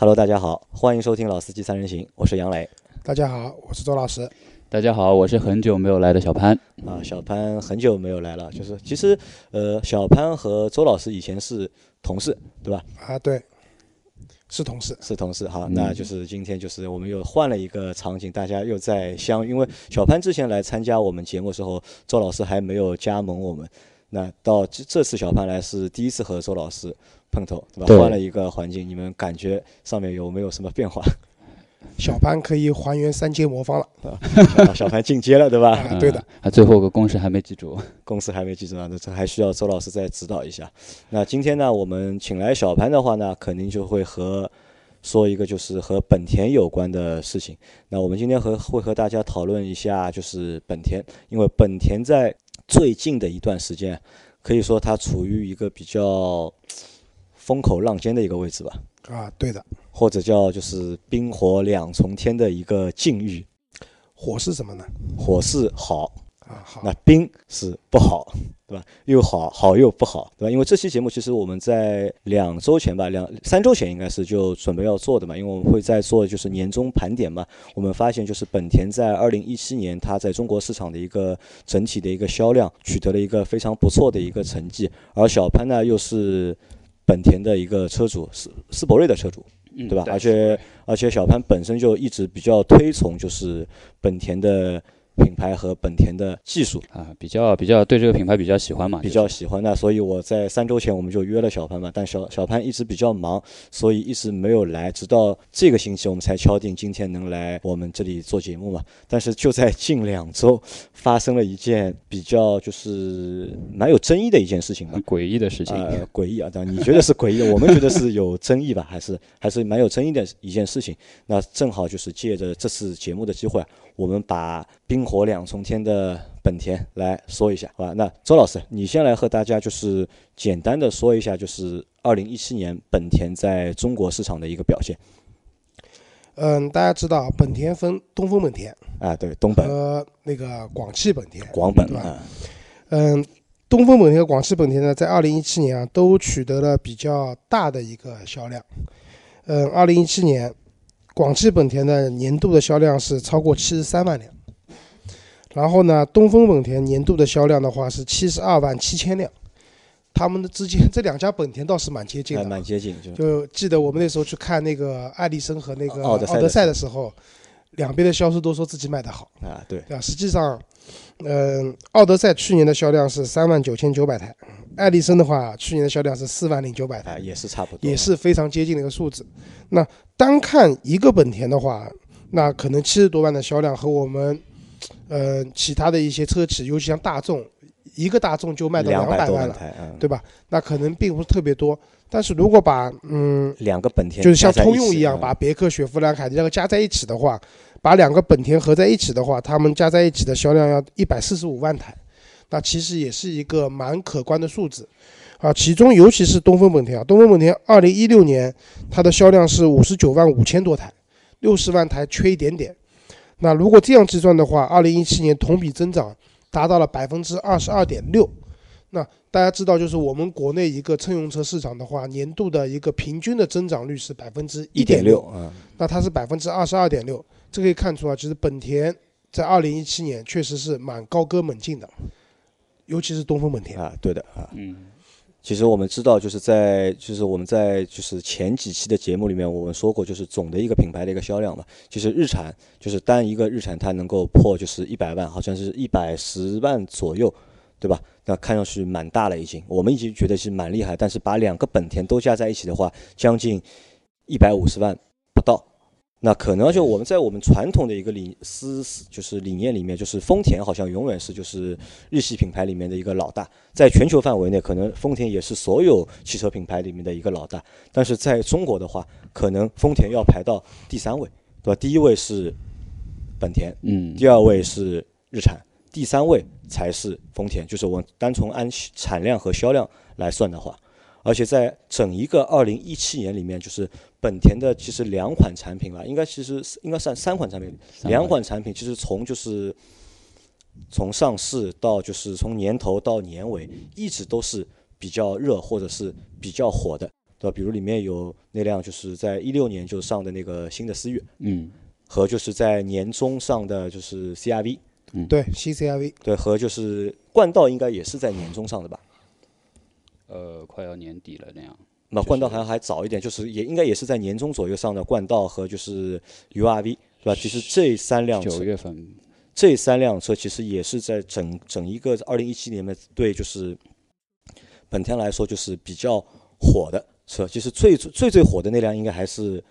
Hello，大家好，欢迎收听《老司机三人行》，我是杨磊。大家好，我是周老师。大家好，我是很久没有来的小潘。啊，小潘很久没有来了，就是其实呃，小潘和周老师以前是同事，对吧？啊，对，是同事。是同事。好，那就是今天就是我们又换了一个场景，大家又在相，因为小潘之前来参加我们节目的时候，周老师还没有加盟我们。那到这这次小潘来是第一次和周老师碰头，对吧？对换了一个环境，你们感觉上面有没有什么变化？小潘可以还原三阶魔方了。小小潘进阶了，对吧？啊，对的。啊，最后一个公式还没记住。公式还没记住呢，那这还需要周老师再指导一下。那今天呢，我们请来小潘的话呢，肯定就会和说一个就是和本田有关的事情。那我们今天和会和大家讨论一下，就是本田，因为本田在最近的一段时间，可以说它处于一个比较风口浪尖的一个位置吧，啊，对的。或者叫就是冰火两重天的一个境遇。火是什么呢？火是好。那冰是不好，对吧？又好，好又不好，对吧？因为这期节目其实我们在两周前吧，两三周前应该是就准备要做的嘛，因为我们会在做就是年终盘点嘛。我们发现就是本田在二零一七年它在中国市场的一个整体的一个销量取得了一个非常不错的一个成绩，而小潘呢又是本田的一个车主，斯斯铂瑞的车主。嗯对吧？而且而且小潘本身就一直比较推崇就是本田的品牌和本田的技术，啊，比较比较对这个品牌比较喜欢嘛，比较喜欢的，所以我在三周前我们就约了小潘嘛，但小小潘一直比较忙，所以一直没有来，直到这个星期我们才敲定今天能来我们这里做节目嘛。但是就在近两周发生了一件比较就是蛮有争议的一件事情吧，诡异的事情。呃，诡异啊！当然你觉得是诡异的，我们觉得是有争议吧？还是还是蛮有争议的一件事情。那正好就是借着这次节目的机会，我们把冰火两重天的本田来说一下，好吧？那周老师，你先来和大家就是简单的说一下，就是二零一七年本田在中国市场的一个表现嗯，大家知道本田分东风本田啊。对，东本、和那个广汽本田。广本对吧啊，嗯，东风本田和广汽本田呢，在二零一七年啊，都取得了比较大的一个销量。嗯，二零一七年，广汽本田的年度的销量是超过七十三万辆，然后呢，东风本田年度的销量的话是七十二万七千辆。他们的之间 这两家本田倒是蛮接近的啊，蛮接近，就就记得我们那时候去看那个爱丽绅和那个奥德赛的时候，两边的销售都说自己卖的好。啊，对，对吧？实际上，嗯、奥德赛去年的销量是三万九千九百台，爱丽绅的话，去年的销量是四万零九百啊，台，也是差不多，也是非常接近的一个数字。那单看一个本田的话，那可能七十多万的销量和我们，呃，其他的一些车企，尤其像大众，一个大众就卖到两两百万了，万，嗯，对吧？那可能并不是特别多。但是如果把嗯两个本田就是像通用一样，嗯把别克、雪佛兰、凯迪拉克加在一起的话，把两个本田合在一起的话，他们加在一起的销量要一百四十五万台，那其实也是一个蛮可观的数字啊。其中尤其是东风本田啊，东风本田二零一六年它的销量是五十九万五千多台，六十万台缺一点点。那如果这样计算的话，二零一七年同比增长达到了百分之二十二点六。那大家知道，就是我们国内一个乘用车市场的话，年度的一个平均的增长率是百分之一点点六六，，嗯，那它是百分之二十二点六，这可以看出啊，其实本田在二零一七年确实是蛮高歌猛进的，尤其是东风本田。啊，对的啊。嗯，其实我们知道，就是在就是我们在就是前几期的节目里面，我们说过，就是总的一个品牌的一个销量嘛。其实日产就是单一个日产，它能够破就是一百万，好像是一百十万左右，对吧？那看上去蛮大了已经，我们已经觉得是蛮厉害。但是把两个本田都加在一起的话，将近一百五十万。那可能就我们在我们传统的一个理思就是理念里面，就是丰田好像永远是就是日系品牌里面的一个老大，在全球范围内，可能丰田也是所有汽车品牌里面的一个老大。但是在中国的话，可能丰田要排到第三位，对吧？第一位是本田，嗯，第二位是日产，第三位才是丰田。就是我单从按产量和销量来算的话，而且在整一个二零一七年里面，就是本田的其实两款产品了，应该其实应该算三款产品，两款产品其实从就是从上市到就是从年头到年尾，一直都是比较热或者是比较火的对吧？比如里面有那辆就是在一六年就上的那个新的思域，嗯，和就是在年中上的就是 CRV，对新 CRV，对，和就是冠道应该也是在年中上的吧？呃，快要年底了那样。那冠道好像还早一点，就是也应该也是在年中左右上的冠道和就是 URV，是吧？其实这三辆车九月份，这三辆车其实也是在整整一个二零一七年的对就是本田来说就是比较火的车。其实最最最火的那辆应该还是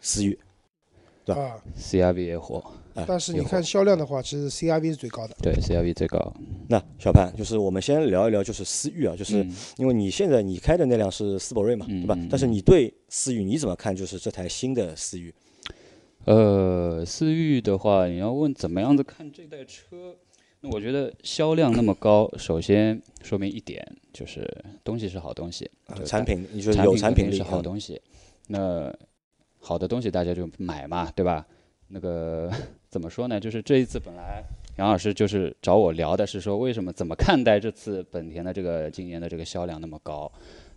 思域，对吧，CRV 也火，哎但是你看销量的话，其实 CRV 是最高的。对 CRV 最高。那小潘，就是我们先聊一聊就是思域啊，就是嗯因为你现在你开的那辆是斯铂瑞嘛，对吧？但是你对思域你怎么看？就是这台新的思域，呃，思域的话，你要问怎么样子看这代车，那我觉得销量那么高，首先说明一点就是东西是好东西，啊产品你说有产品力是好嗯东西。那好的东西大家就买嘛，对吧？那个怎么说呢？就是这一次本来杨老师就是找我聊的是说，为什么怎么看待这次本田的这个今年的这个销量那么高？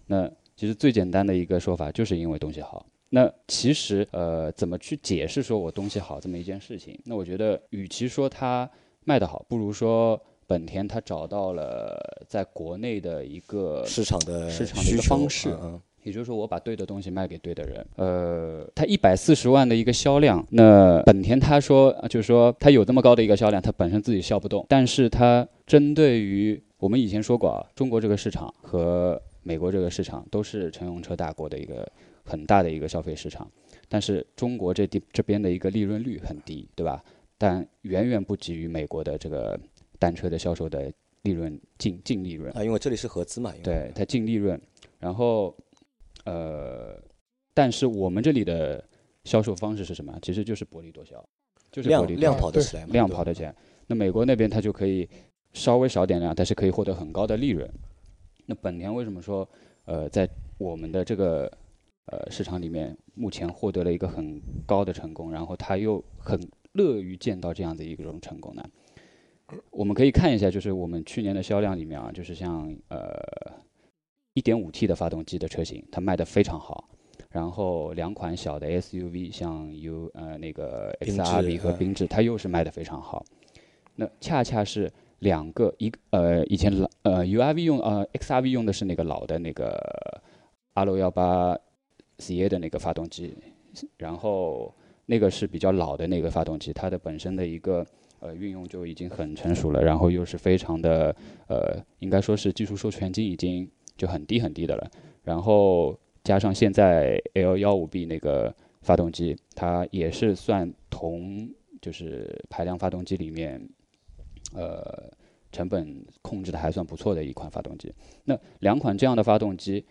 那其实最简单的一个说法，就是因为东西好。那其实呃，怎么去解释说我东西好这么一件事情？那我觉得，与其说它卖得好，不如说本田它找到了在国内的一个市场的市场的一需求个方式也就是说，我把对的东西卖给对的人。呃，它一百四十万的一个销量，那本田他说，呃就是说它有这么高的一个销量，它本身自己销不动，但是它针对于我们以前说过啊，中国这个市场和美国这个市场都是乘用车大国的一个很大的一个消费市场，但是中国这地这边的一个利润率很低，对吧？但远远不及于美国的这个单车的销售的利润净净利润。啊，因为这里是合资嘛，对，它净利润，然后呃，但是我们这里的销售方式是什么？其实就是薄利多销，就是薄利多量量销跑得起来嘛，对吧量跑得起来。那美国那边它就可以稍微少点量，但是可以获得很高的利润。那本田为什么说呃在我们的这个呃市场里面目前获得了一个很高的成功，然后它又很乐于见到这样的一种成功呢？我们可以看一下，就是我们去年的销量里面啊，就是像呃 1.5T 的发动机的车型，它卖的非常好。然后两款小的 SUV，像 U 呃那个 XRV 和嗯缤智，它又是卖的非常好。那恰恰是两个，一呃以前老呃 URV 用呃 XRV 用的是那个老的那个阿六幺八 CA 的那个发动机，然后那个是比较老的那个发动机，它的本身的一个呃运用就已经很成熟了，然后又是非常的呃应该说是技术授权金已经就很低很低的了，然后加上现在 L 幺五 B 那个发动机，它也是算同就是排量发动机里面呃成本控制的还算不错的一款发动机。那两款这样的发动机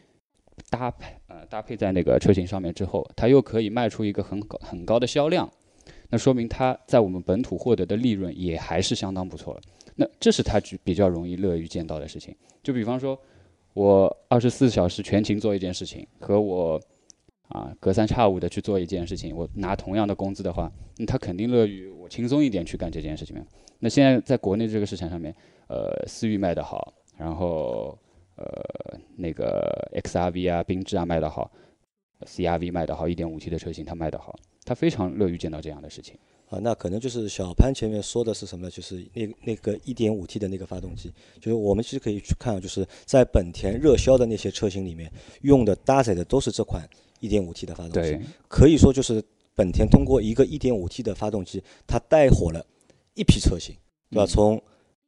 搭配呃搭配在那个车型上面之后，它又可以卖出一个很高很高的销量，那说明它在我们本土获得的利润也还是相当不错的。那这是它比较容易乐于见到的事情。就比方说，我二十四小时全勤做一件事情，和我啊隔三差五的去做一件事情，我拿同样的工资的话，那他肯定乐于我轻松一点去干这件事情。那现在在国内这个市场上面，呃，思域卖得好，然后呃那个 XRV 啊、缤智啊卖得好，CRV 卖得好，1.5T 的车型它卖得好，他非常乐于见到这样的事情。啊，那可能就是小潘前面说的是什么呢？就是那那个 1.5T 的那个发动机，就是我们其实可以去看，就是在本田热销的那些车型里面用的搭载的都是这款 1.5T 的发动机，对，可以说就是本田通过一个 1.5T 的发动机，它带火了一批车型，对吧？嗯从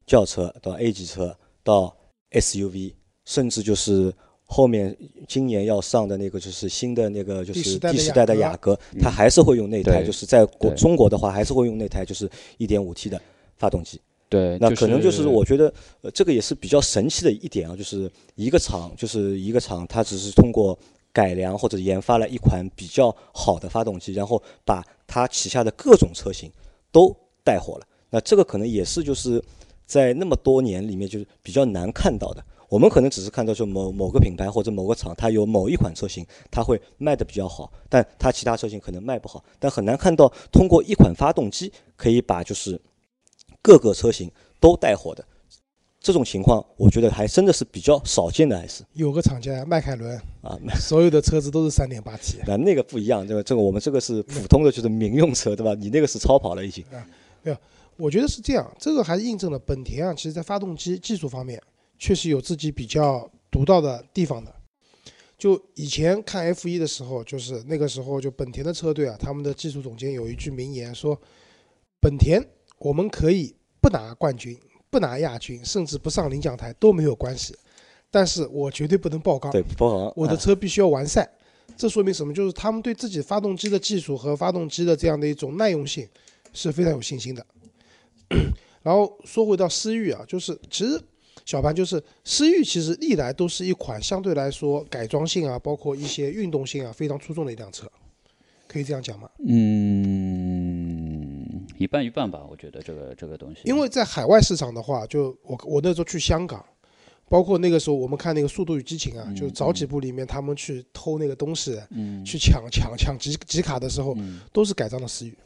轿车到 A 级车到 SUV，甚至就是后面今年要上的那个就是新的那个就是第十代的雅雅阁，嗯它还是会用那台，就是在国中国的话，还是会用那台就是一点五 T 的发动机。对，那可能就是我觉得，呃，这个也是比较神奇的一点啊，就是一个厂，就是一个厂，它只是通过改良或者研发了一款比较好的发动机，然后把它旗下的各种车型都带火了。那这个可能也是就是在那么多年里面就是比较难看到的。我们可能只是看到说某某个品牌或者某个厂，它有某一款车型，它会卖的比较好，但它其他车型可能卖不好。但很难看到通过一款发动机可以把就是各个车型都带火的。这种情况，我觉得还真的是比较少见的，还是有个厂家迈凯伦啊，所有的车子都是三点八 T。那那个不一样，对吧？这个我们这个是普通的，就是民用车，对吧？你那个是超跑了已经。啊没有，我觉得是这样，这个还是印证了本田啊，其实在发动机技术方面确实有自己比较独到的地方的。就以前看 F 一的时候，就是那个时候就本田的车队啊，他们的技术总监有一句名言说：“本田我们可以不拿冠军。”不拿亚军，甚至不上领奖台都没有关系，但是我绝对不能爆缸。对，爆缸，我的车必须要完赛。这说明什么？就是他们对自己发动机的技术和发动机的这样的一种耐用性是非常有信心的。然后说回到思域啊，就是其实小潘就是思域，其实历来都是一款相对来说改装性啊，包括一些运动性啊非常出众的一辆车，可以这样讲吗？嗯。一半一半吧，我觉得这个这个东西。因为在海外市场的话，就我我那时候去香港，包括那个时候我们看那个《速度与激情》啊，就早几部里面他们去偷那个东西，去抢抢抢集集卡的时候，都是改装的思域。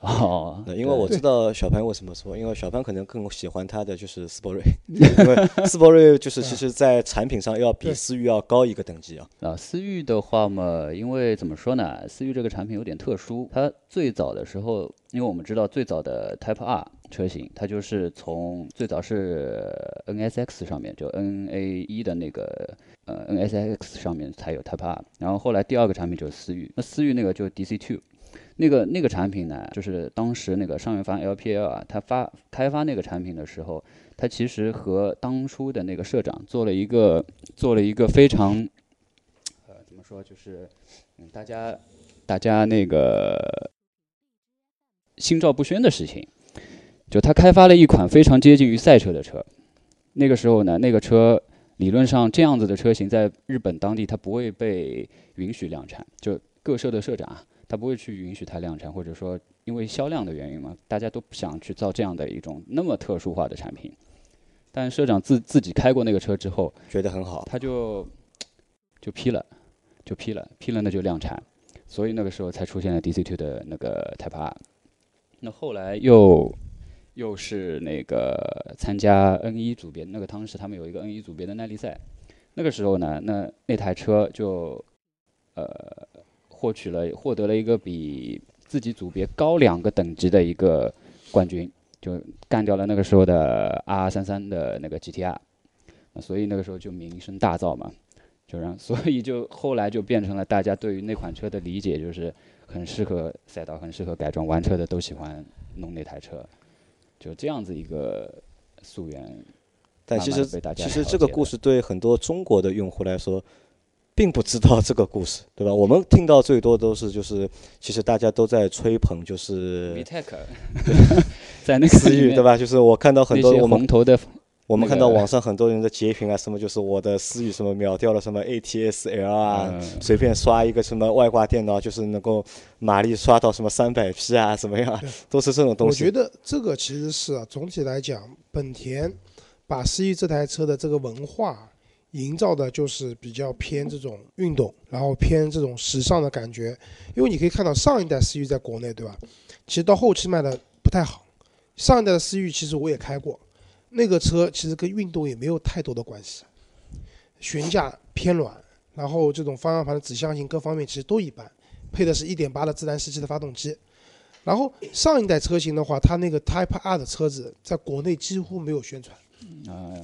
哦，因为我知道小潘为什么说，因为小潘可能更喜欢他的就是斯铂瑞，因为斯铂瑞就是 其实在产品上要比思域要高一个等级啊。啊，思域的话嘛，因为怎么说呢，思域这个产品有点特殊，它最早的时候，因为我们知道最早的 Type R 车型，它就是从最早是 NSX 上面，就 NA 一的那个呃 NSX 上面才有 Type R，然后后来第二个产品就是思域，那思域那个就是 DC Two。那个那个产品呢，就是当时那个上元方 LPL 啊，他发开发那个产品的时候，他其实和当初的那个社长做了一个做了一个非常，呃，怎么说，就是嗯，大家大家那个心照不宣的事情，就他开发了一款非常接近于赛车的车。那个时候呢，那个车理论上这样子的车型在日本当地它不会被允许量产，就各社的社长啊。他不会去允许它量产，或者说因为销量的原因嘛，大家都不想去造这样的一种那么特殊化的产品。但社长自自己开过那个车之后，觉得很好，他就就批了，就批了，批了那就量产，所以那个时候才出现了 DC2 的那个 Type R。那后来又又是那个参加 N 一组别，那个当时他们有一个 N 一组别的耐力赛，那个时候呢，那那台车就呃。获取了，获得了一个比自己组别高两个等级的一个冠军，就干掉了那个时候的 R 三三的那个 GTR，所以那个时候就名声大噪嘛，就让，所以就后来就变成了大家对于那款车的理解，就是很适合赛道，很适合改装，玩车的都喜欢弄那台车，就这样子一个溯源。但其实其实这个故事对很多中国的用户来说。并不知道这个故事，对吧？我们听到最多都是就是，其实大家都在吹捧，就是 VTEC，在那个思域，对吧？就是我看到很多我们头的，我们看到网上很多人的截屏啊，什么就是我的思域什么秒掉了什么 ATS L 啊，随便刷一个什么外挂电脑，就是能够马力刷到什么三百匹啊，怎么样？都是这种东西。我觉得这个其实是啊，总体来讲，本田把思域这台车的这个文化。营造的就是比较偏这种运动，然后偏这种时尚的感觉。因为你可以看到上一代思域在国内，对吧？其实到后期卖的不太好。上一代的思域其实我也开过，那个车其实跟运动也没有太多的关系。悬架偏软，然后这种方向盘的指向性各方面其实都一般。配的是一点八的自然吸气的发动机。然后上一代车型的话，它那个 Type R 的车子在国内几乎没有宣传。啊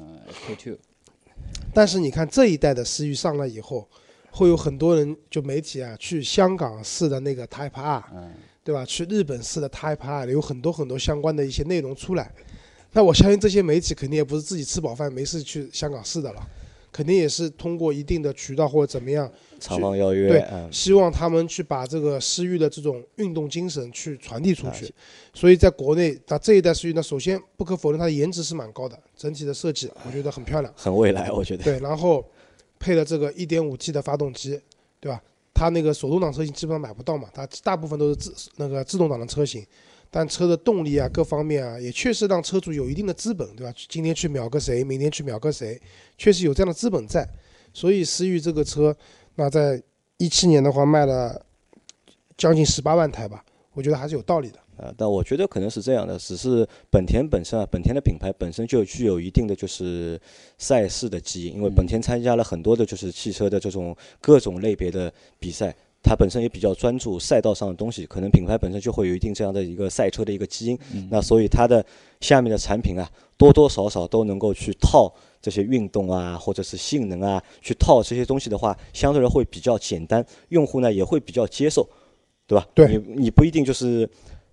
，K Two。但是你看这一代的思域上来以后，会有很多人就媒体啊去香港试的那个 Type R，对吧？去日本试的 Type R，有很多很多相关的一些内容出来。那我相信这些媒体肯定也不是自己吃饱饭没事去香港试的了。肯定也是通过一定的渠道或者怎么样，厂方邀约，对，希望他们去把这个思域的这种运动精神去传递出去。所以在国内，那这一代思域呢，首先不可否认它的颜值是蛮高的，整体的设计我觉得很漂亮，很未来，我觉得。对，然后配了这个 1.5T 的发动机，对吧？它那个手动挡车型基本上买不到嘛，它大部分都是自那个自动挡的车型。但车的动力啊，各方面啊，也确实让车主有一定的资本，对吧？今天去秒个谁，明天去秒个谁，确实有这样的资本在。所以思域这个车，那在一七年的话卖了将近十八万台吧，我觉得还是有道理的。啊，但我觉得可能是这样的，只是本田本身啊，本田的品牌本身就具有一定的就是赛事的基因，因为本田参加了很多的就是汽车的这种各种类别的比赛，它本身也比较专注赛道上的东西，可能品牌本身就会有一定这样的一个赛车的一个基因，那所以它的下面的产品啊，多多少少都能够去套这些运动啊，或者是性能啊，去套这些东西的话，相对来会比较简单，用户呢也会比较接受，对吧？对你你不一定就是。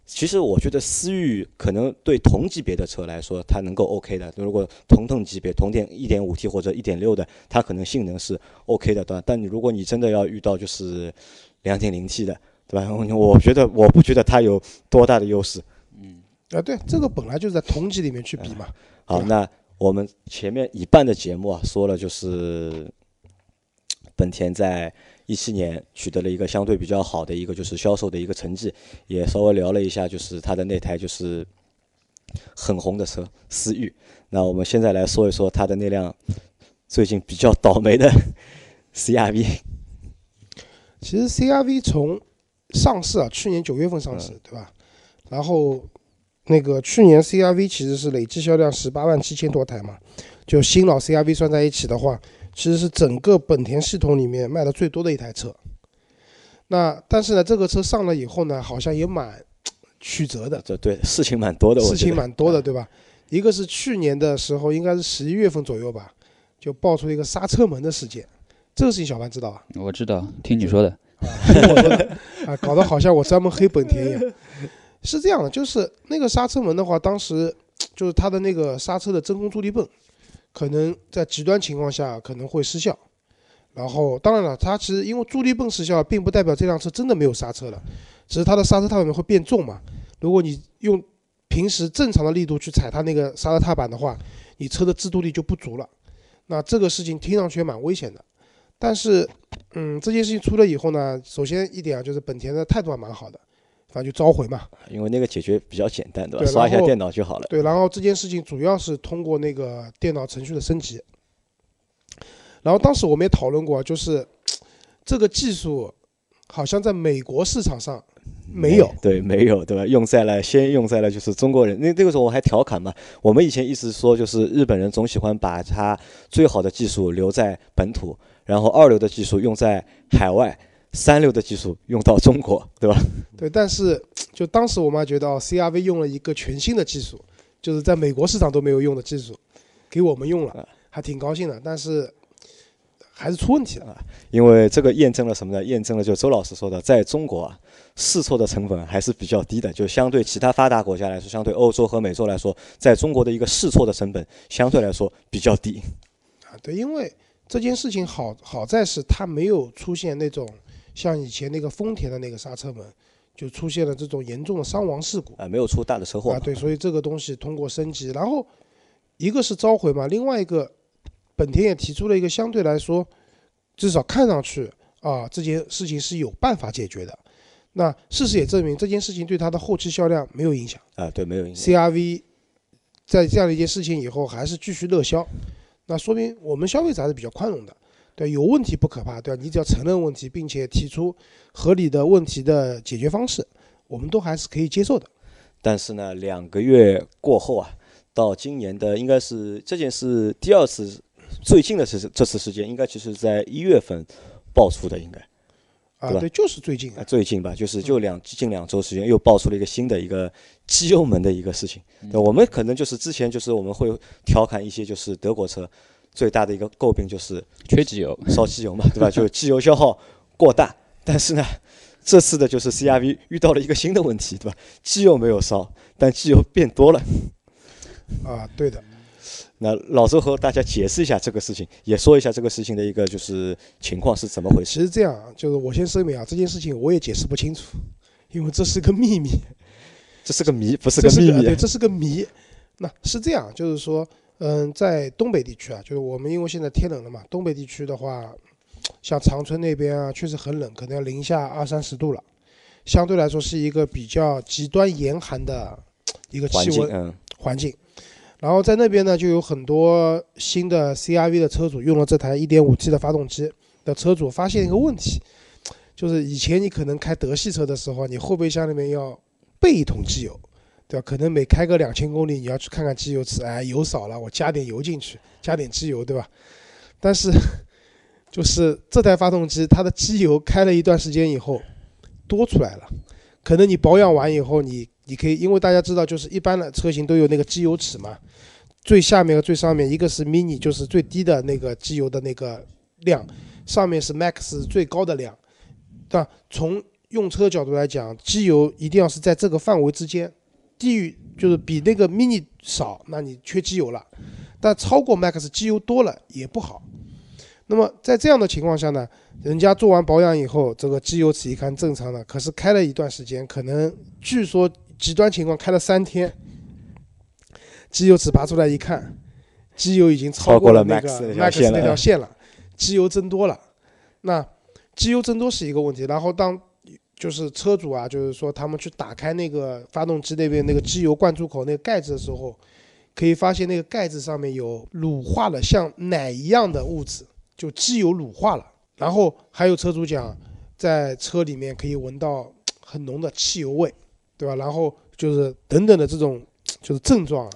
其实我觉得思域可能对同级别的车来说，它能够 OK 的。如果同等级别同电 1.5T 或者1.6的，它可能性能是 OK 的，对吧？但你如果你真的要遇到就是 2.0T 的，对吧？我觉得我不觉得它有多大的优势。嗯啊，对，这个本来就是在同级里面去比嘛。好，那我们前面一半的节目啊，说了就是本田在一七年取得了一个相对比较好的一个就是销售的一个成绩，也稍微聊了一下就是他的那台就是很红的车思域。那我们现在来说一说他的那辆最近比较倒霉的 CRV。其实 CRV 从上市啊，去年九月份上市，对吧？然后那个去年 CRV 其实是累计销量十八万七千多台嘛，就新老 CRV 算在一起的话，其实是整个本田系统里面卖的最多的一台车。那但是呢，这个车上了以后呢，好像也蛮曲折的，这对事情蛮多的，事情蛮多的，对吧？一个是去年的时候，应该是十一月份左右吧，就爆出一个刹车门的事件。这个事情小潘知道啊？我知道，听你说的。听我说的啊，搞得好像我专门黑本田一样。是这样的，就是那个刹车门的话，当时就是它的那个刹车的真空助力泵，可能在极端情况下可能会失效。然后，当然了，它其实因为助力泵失效，并不代表这辆车真的没有刹车了，只是它的刹车踏板会变重嘛。如果你用平时正常的力度去踩它那个刹车踏板的话，你车的制动力就不足了。那这个事情听上去也蛮危险的，但是，嗯，这件事情出了以后呢，首先一点啊，就是本田的态度还蛮好的，反正就召回嘛，因为那个解决比较简单，对吧？对刷一下电脑就好了。对，然后这件事情主要是通过那个电脑程序的升级。然后当时我们也讨论过，就是这个技术好像在美国市场上没有，对，没有，对吧？用在了，先用在了就是中国人。那那个时候我还调侃嘛，我们以前一直说就是日本人总喜欢把他最好的技术留在本土，然后二流的技术用在海外，三流的技术用到中国，对吧？对，但是就当时我们还觉得哦，CRV 用了一个全新的技术，就是在美国市场都没有用的技术，给我们用了，还挺高兴的。但是还是出问题了。因为这个验证了什么呢？验证了就周老师说的，在中国啊，试错的成本还是比较低的，就相对其他发达国家来说，相对欧洲和美洲来说，在中国的一个试错的成本相对来说比较低。啊，对，因为这件事情好好在是它没有出现那种像以前那个丰田的那个刹车门，就出现了这种严重的伤亡事故啊，没有出大的车祸啊。对，所以这个东西通过升级，然后一个是召回嘛，另外一个本田也提出了一个相对来说至少看上去啊这件事情是有办法解决的。那事实也证明这件事情对它的后期销量没有影响。啊，对，没有影响。CRV 在这样的一件事情以后还是继续热销，那说明我们消费者还是比较宽容的。对，有问题不可怕，对吧？你只要承认问题，并且提出合理的问题的解决方式，我们都还是可以接受的。但是呢，两个月过后啊，到今年的应该是这件事第二次最近的是这次事件，应该其实在一月份爆出的，应该啊，对就是最近啊最近吧，就是就两近两周时间又爆出了一个新的一个机油门的一个事情。对，我们可能就是之前就是我们会调侃一些就是德国车最大的一个诟病就是缺机油，烧机油嘛，对吧？就机油消耗过大。但是呢，这次的就是 CRV 遇到了一个新的问题，对吧？机油没有烧，但机油变多了。啊，对的。那老周和大家解释一下这个事情，也说一下这个事情的一个就是情况是怎么回事。其实这样啊，就是我先声明啊，这件事情我也解释不清楚，因为这是个秘密，这是个谜，不是个秘密对，。这是个谜。那是这样，就是说，嗯，在东北地区啊，就是我们因为现在天冷了嘛，东北地区的话，像长春那边啊，确实很冷，可能要零下二三十度了，相对来说是一个比较极端严寒的一个环境，气温嗯，环境。然后在那边呢，就有很多新的 CRV 的车主用了这台 1.5T 的发动机的车主发现一个问题，就是以前你可能开德系车的时候，你后备箱里面要备一桶机油，对吧？可能每开个两千公里，你要去看看机油尺，哎，油少了，我加点油进去，加点机油，对吧？但是就是这台发动机，它的机油开了一段时间以后多出来了，可能你保养完以后，你你可以，因为大家知道，就是一般的车型都有那个机油尺嘛，最下面和最上面一个是 mini，就是最低的那个机油的那个量，上面是 max 最高的量，对吧？从用车角度来讲，机油一定要是在这个范围之间，低于就是比那个 mini 少，那你缺机油了，但超过 max 机油多了也不好。那么在这样的情况下呢，人家做完保养以后，这个机油尺一看正常的，可是开了一段时间，可能据说极端情况开了三天，机油尺拔出来一看，机油已经超过了那个 max max 那条线了，机油增多了。那机油增多是一个问题，然后当就是车主啊，就是说他们去打开那个发动机那边那个机油灌注口那个盖子的时候，可以发现那个盖子上面有乳化了像奶一样的物质，就机油乳化了。然后还有车主讲，在车里面可以闻到很浓的汽油味，对吧？然后就是等等的这种就是症状，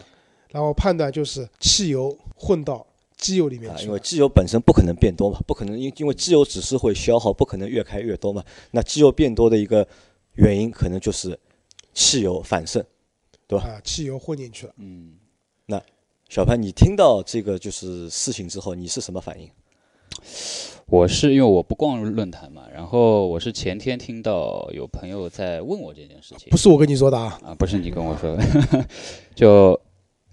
然后判断就是汽油混到机油里面啊，去了。因为机油本身不可能变多嘛，不可能因因为机油只是会消耗，不可能越开越多嘛。那机油变多的一个原因，可能就是汽油反渗。对吧啊，汽油混进去了。嗯，那小潘，你听到这个就是事情之后，你是什么反应？我是因为我不逛论坛嘛，然后我是前天听到有朋友在问我这件事情不，是我跟你说的啊，啊，不是你跟我说的，就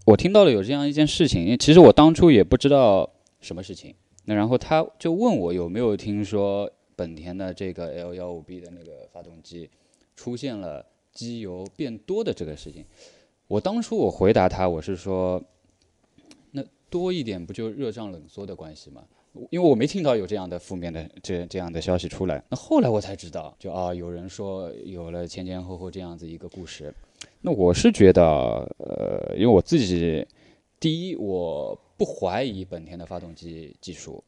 我听到了有这样一件事情，因为其实我当初也不知道什么事情，那然后他就问我有没有听说本田的这个 L 幺五 B 的那个发动机出现了机油变多的这个事情，我当初我回答他我是说，那多一点不就热胀冷缩的关系吗？因为我没听到有这样的负面的这这样的消息出来，那后来我才知道，就啊有人说有了前前后后这样子一个故事，那我是觉得，呃，因为我自己，第一我不怀疑本田的发动机技术，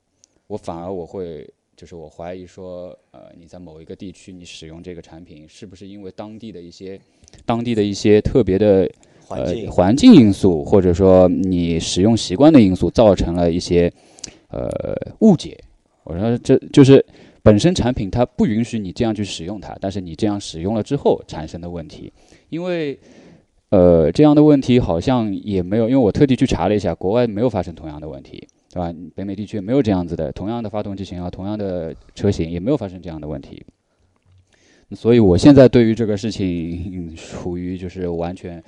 我反而我会就是我怀疑说，呃，你在某一个地区你使用这个产品，是不是因为当地的一些当地的一些特别的环境呃、环境因素，或者说你使用习惯的因素，造成了一些呃误解。我说这就是本身产品它不允许你这样去使用它，但是你这样使用了之后产生的问题，因为呃这样的问题好像也没有，因为我特地去查了一下，国外没有发生同样的问题，对吧？北美地区没有这样子的，同样的发动机型号，同样的车型也没有发生这样的问题。所以我现在对于这个事情嗯处于就是完全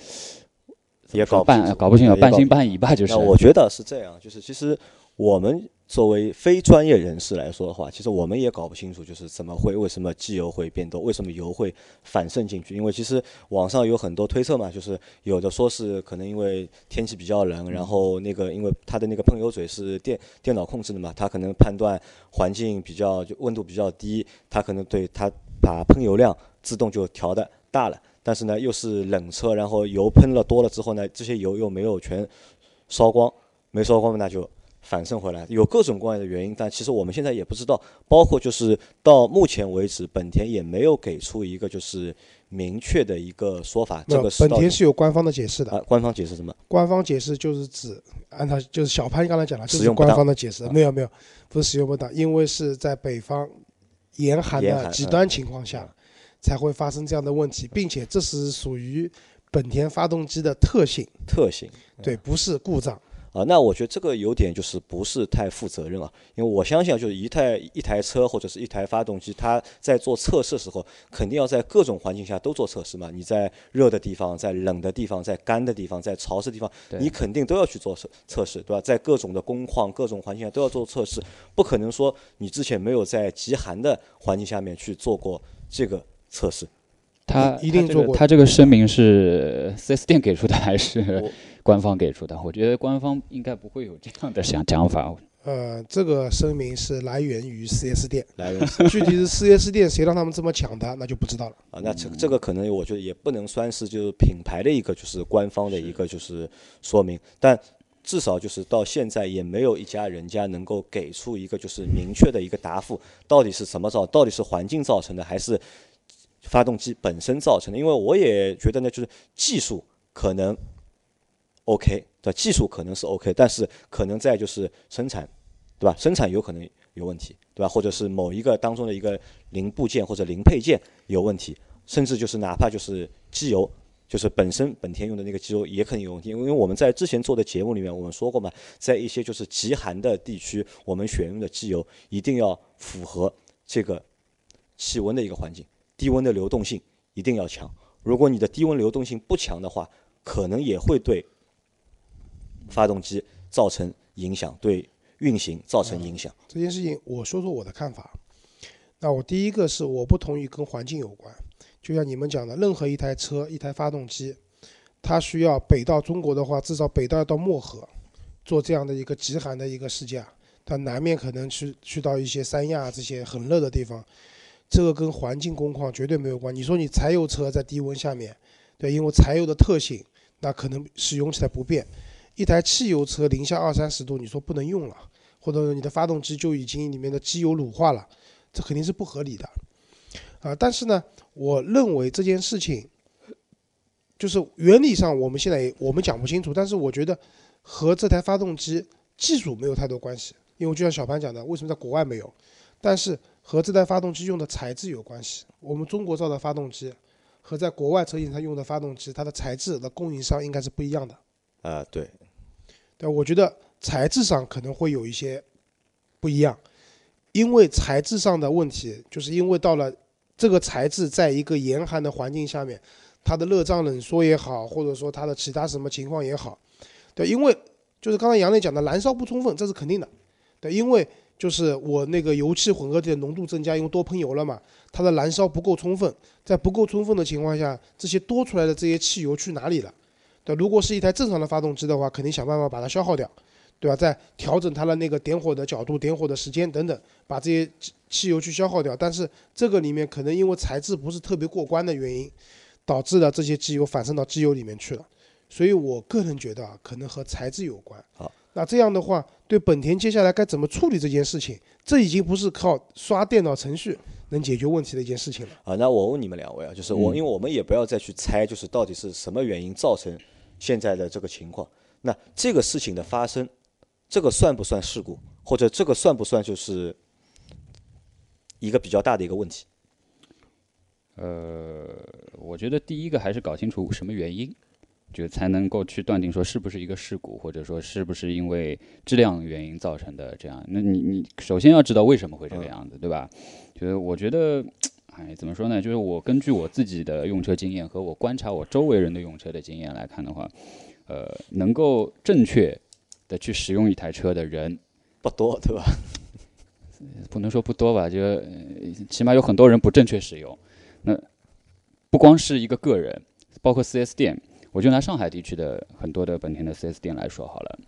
也搞不半搞不清楚，半信半疑吧，就是。我觉得是这样，就是其实我们作为非专业人士来说的话，其实我们也搞不清楚，就是怎么会为什么机油会变多，为什么油会反渗进去？因为其实网上有很多推测嘛，就是有的说是可能因为天气比较冷，然后那个因为它的那个喷油嘴是电电脑控制的嘛，它可能判断环境比较就温度比较低，它可能对它把喷油量自动就调的大了。但是呢，又是冷车，然后油喷了多了之后呢，这些油又没有全烧光，没烧光那就反渗回来，有各种各样的原因，但其实我们现在也不知道。包括就是到目前为止，本田也没有给出一个就是明确的一个说法，这个本田是有官方的解释的。啊，官方解释什么？官方解释就是指按照就是小潘刚才讲了，就是使用官方的解释，啊没有没有，不是使用不当，因为是在北方严寒的极端情况下才会发生这样的问题，并且这是属于本田发动机的特性，特性对，不是故障。啊，那我觉得这个有点就是不是太负责任啊，因为我相信啊就是一台一台车或者是一台发动机，它在做测试的时候，肯定要在各种环境下都做测试嘛。你在热的地方，在冷的地方，在干的地方，在潮湿的地方，你肯定都要去做测测试，对吧？在各种的工况、各种环境下都要做测试，不可能说你之前没有在极寒的环境下面去做过这个测试。他一定做过他这个他这个声明是四 S 店给出的还是我官方给出的？我觉得官方应该不会有这样的想 讲法。呃，这个声明是来源于四 S 店，来源是具体是四 S 店谁让他们这么讲的，那就不知道了。啊，那这这个可能我觉得也不能算是就是品牌的一个就是官方的一个就是说明，但至少就是到现在也没有一家人家能够给出一个就是明确的一个答复，到底是什么造，到底是环境造成的，还是发动机本身造成的。因为我也觉得呢，就是技术可能 OK，对技术可能是 OK，但是可能在就是生产，对吧？生产有可能有问题，对吧？或者是某一个当中的一个零部件或者零配件有问题，甚至就是哪怕就是机油。就是本身本田用的那个机油也可能有问题，因为我们在之前做的节目里面我们说过嘛，在一些就是极寒的地区，我们选用的机油一定要符合这个气温的一个环境，低温的流动性一定要强。如果你的低温流动性不强的话，可能也会对发动机造成影响，对运行造成影响。这件事情我说说我的看法。那我第一个是我不同意跟环境有关。就像你们讲的，任何一台车、一台发动机，它需要北到中国的话，至少北到到漠河，做这样的一个极寒的一个试驾。它南面可能去去到一些三亚这些很热的地方，这个跟环境工况绝对没有关。你说你柴油车在低温下面，对，因为柴油的特性，那可能使用起来不便。一台汽油车零下二三十度，你说不能用了，或者你的发动机就已经里面的机油乳化了，这肯定是不合理的。啊，但是呢，我认为这件事情，就是原理上我们现在也我们讲不清楚，但是我觉得和这台发动机技术没有太多关系，因为就像小潘讲的，为什么在国外没有？但是和这台发动机用的材质有关系。我们中国造的发动机和在国外车型上用的发动机，它的材质的供应商应该是不一样的。啊，对，对，我觉得材质上可能会有一些不一样，因为材质上的问题，就是因为到了。这个材质在一个严寒的环境下面，它的热胀冷缩也好，或者说它的其他什么情况也好，对，因为就是刚才杨磊讲的燃烧不充分，这是肯定的，对，因为就是我那个油气混合体的浓度增加，因为多喷油了嘛，它的燃烧不够充分，在不够充分的情况下，这些多出来的这些汽油去哪里了？对，如果是一台正常的发动机的话，肯定想办法把它消耗掉。对吧？再调整它的那个点火的角度、点火的时间等等，把这些汽油去消耗掉。但是这个里面可能因为材质不是特别过关的原因，导致了这些机油反渗到机油里面去了。所以我个人觉得啊，可能和材质有关。好，那这样的话，对本田接下来该怎么处理这件事情，这已经不是靠刷电脑程序能解决问题的一件事情了。啊，那我问你们两位啊，就是我，因为我们也不要再去猜，就是到底是什么原因造成现在的这个情况。那这个事情的发生。这个算不算事故，或者这个算不算就是一个比较大的一个问题？呃，我觉得第一个还是搞清楚什么原因，就才能够去断定说是不是一个事故，或者说是不是因为质量原因造成的这样。那你你首先要知道为什么会这个样子，对吧？就是我觉得，哎，怎么说呢？就是我根据我自己的用车经验和我观察我周围人的用车的经验来看的话，呃，能够正确。的去使用一台车的人不多，对吧？不能说不多吧，就起码有很多人不正确使用。那不光是一个个人，包括 4S 店，我就拿上海地区的很多的本田的 4S 店来说好了，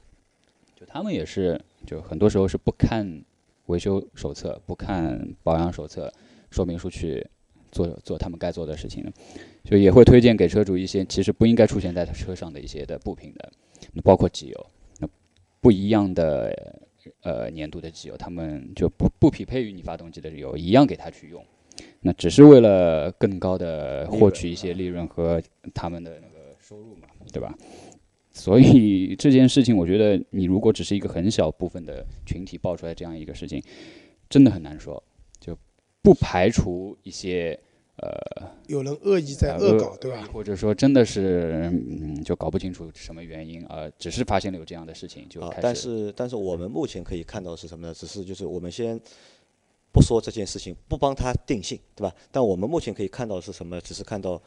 就他们也是，就很多时候是不看维修手册、不看保养手册、说明书去做做他们该做的事情的，就也会推荐给车主一些其实不应该出现在车上的一些的部品的，那包括机油。那不一样的呃粘度的机油，他们就不不匹配于你发动机的油，一样给他去用，那只是为了更高的获取一些利润和他们的那个收入嘛，对吧？所以这件事情，我觉得你如果只是一个很小部分的群体爆出来这样一个事情，真的很难说，不排除一些。呃，有人恶意在恶搞，对吧？或者说真的是，嗯，就搞不清楚什么原因啊，只是发现了有这样的事情就开始。但是，但是我们目前可以看到是什么呢？只是就是我们先不说这件事情，不帮他定性，对吧？但我们目前可以看到是什么？只是看到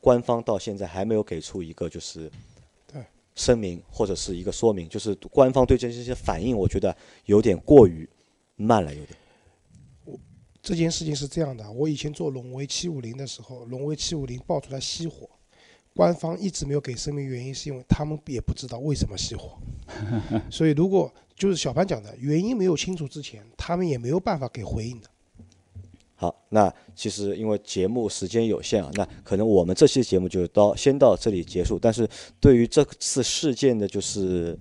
官方到现在还没有给出一个就是对声明或者是一个说明，就是官方对这些反应，我觉得有点过于慢了，有点。这件事情是这样的，我以前做荣威七五零的时候，荣威七五零爆出来熄火，官方一直没有给声明原因，是因为他们也不知道为什么熄火。所以如果就是小潘讲的原因没有清楚之前，他们也没有办法给回应的。好，那其实因为节目时间有限啊，那可能我们这期节目就到先到这里结束。但是对于这次事件的就是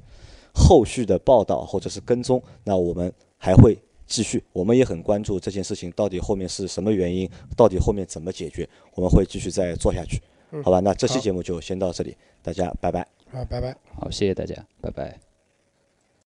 后续的报道或者是跟踪，那我们还会。继续，我们也很关注这件事情到底后面是什么原因，到底后面怎么解决，我们会继续再做下去，好吧？那这期节目就先到这里，大家拜拜。好，拜拜。好，谢谢大家，拜拜。